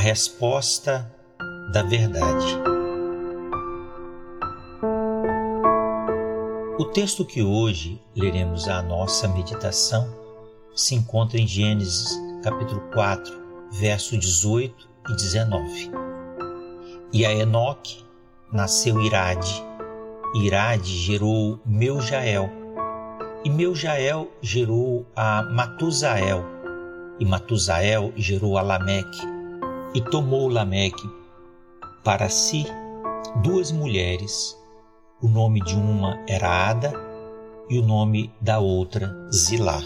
resposta da verdade. O texto que hoje leremos a nossa meditação se encontra em Gênesis capítulo 4, verso 18 e 19. E a Enoque nasceu Irade, Irade gerou Meujael, e Meujael gerou a Matusael, e Matusael gerou a Lameque, e tomou Lameque para si duas mulheres. O nome de uma era Ada e o nome da outra Zilá.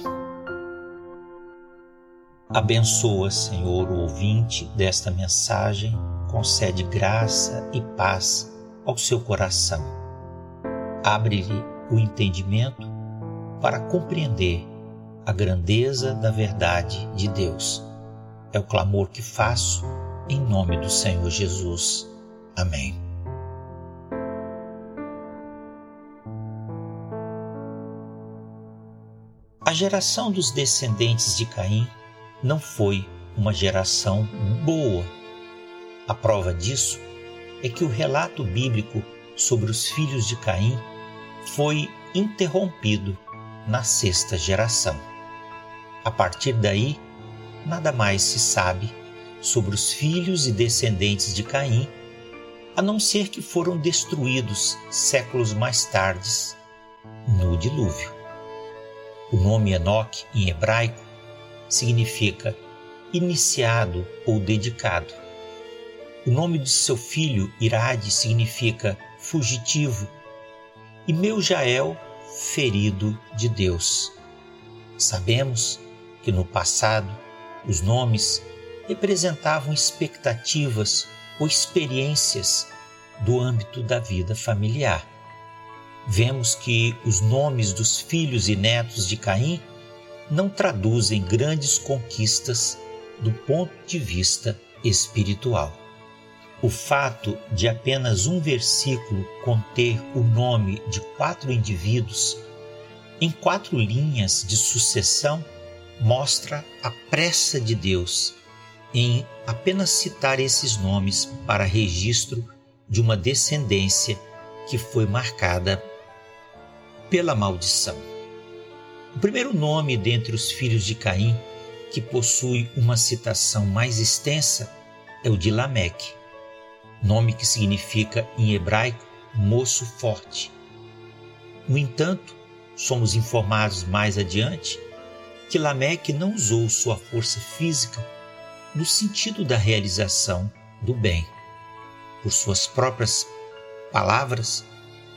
Abençoa, Senhor, o ouvinte desta mensagem, concede graça e paz ao seu coração. Abre-lhe o entendimento para compreender a grandeza da verdade de Deus. É o clamor que faço em nome do Senhor Jesus. Amém. A geração dos descendentes de Caim não foi uma geração boa. A prova disso é que o relato bíblico sobre os filhos de Caim foi interrompido na sexta geração. A partir daí, nada mais se sabe sobre os filhos e descendentes de Caim, a não ser que foram destruídos séculos mais tarde no dilúvio. O nome Enoque em hebraico significa iniciado ou dedicado. O nome de seu filho, Irade, significa fugitivo, e Meujael, ferido de Deus. Sabemos que no passado os nomes representavam expectativas ou experiências do âmbito da vida familiar. Vemos que os nomes dos filhos e netos de Caim não traduzem grandes conquistas do ponto de vista espiritual. O fato de apenas um versículo conter o nome de quatro indivíduos em quatro linhas de sucessão mostra a pressa de Deus em apenas citar esses nomes para registro de uma descendência que foi marcada pela maldição. O primeiro nome dentre os filhos de Caim que possui uma citação mais extensa é o de Lameque, nome que significa em hebraico moço forte. No entanto, somos informados mais adiante que Lameque não usou sua força física no sentido da realização do bem. Por suas próprias palavras,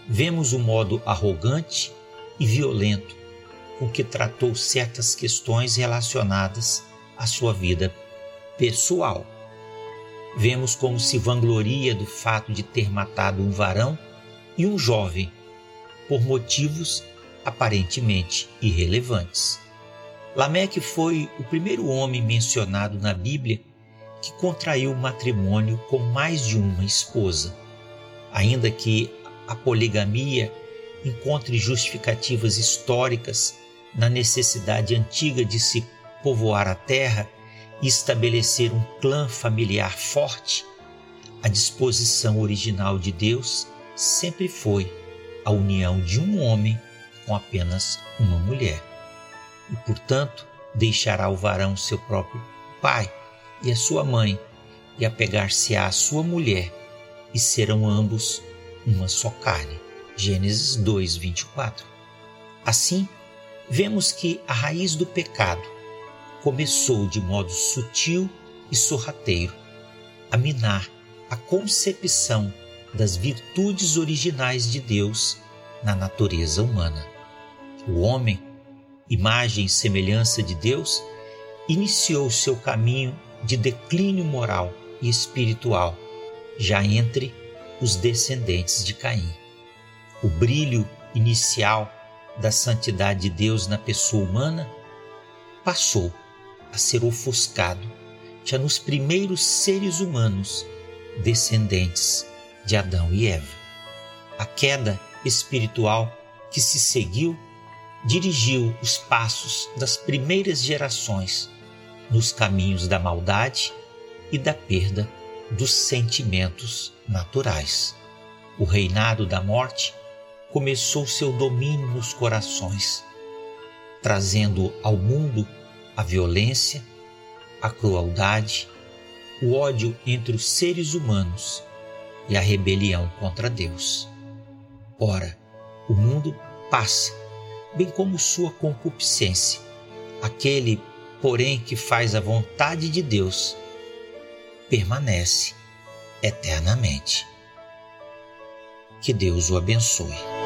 vemos o modo arrogante e violento com que tratou certas questões relacionadas à sua vida pessoal. Vemos como se vangloria do fato de ter matado um varão e um jovem por motivos aparentemente irrelevantes. Lameque foi o primeiro homem mencionado na Bíblia que contraiu matrimônio com mais de uma esposa. Ainda que a poligamia encontre justificativas históricas na necessidade antiga de se povoar a terra e estabelecer um clã familiar forte, a disposição original de Deus sempre foi a união de um homem com apenas uma mulher. E, portanto, deixará o varão seu próprio pai e a sua mãe, e apegar-se-á à sua mulher, e serão ambos uma só carne. Gênesis 2, 24. Assim, vemos que a raiz do pecado começou de modo sutil e sorrateiro a minar a concepção das virtudes originais de Deus na natureza humana. O homem, imagem e semelhança de Deus, iniciou seu caminho de declínio moral e espiritual já entre os descendentes de Caim. O brilho inicial da santidade de Deus na pessoa humana passou a ser ofuscado já nos primeiros seres humanos descendentes de Adão e Eva. A queda espiritual que se seguiu dirigiu os passos das primeiras gerações nos caminhos da maldade e da perda dos sentimentos naturais. O reinado da morte começou seu domínio nos corações, trazendo ao mundo a violência, a crueldade, o ódio entre os seres humanos e a rebelião contra Deus. Ora, o mundo passa, bem como sua concupiscência. Aquele, porém, que faz a vontade de Deus, permanece eternamente. Que Deus o abençoe.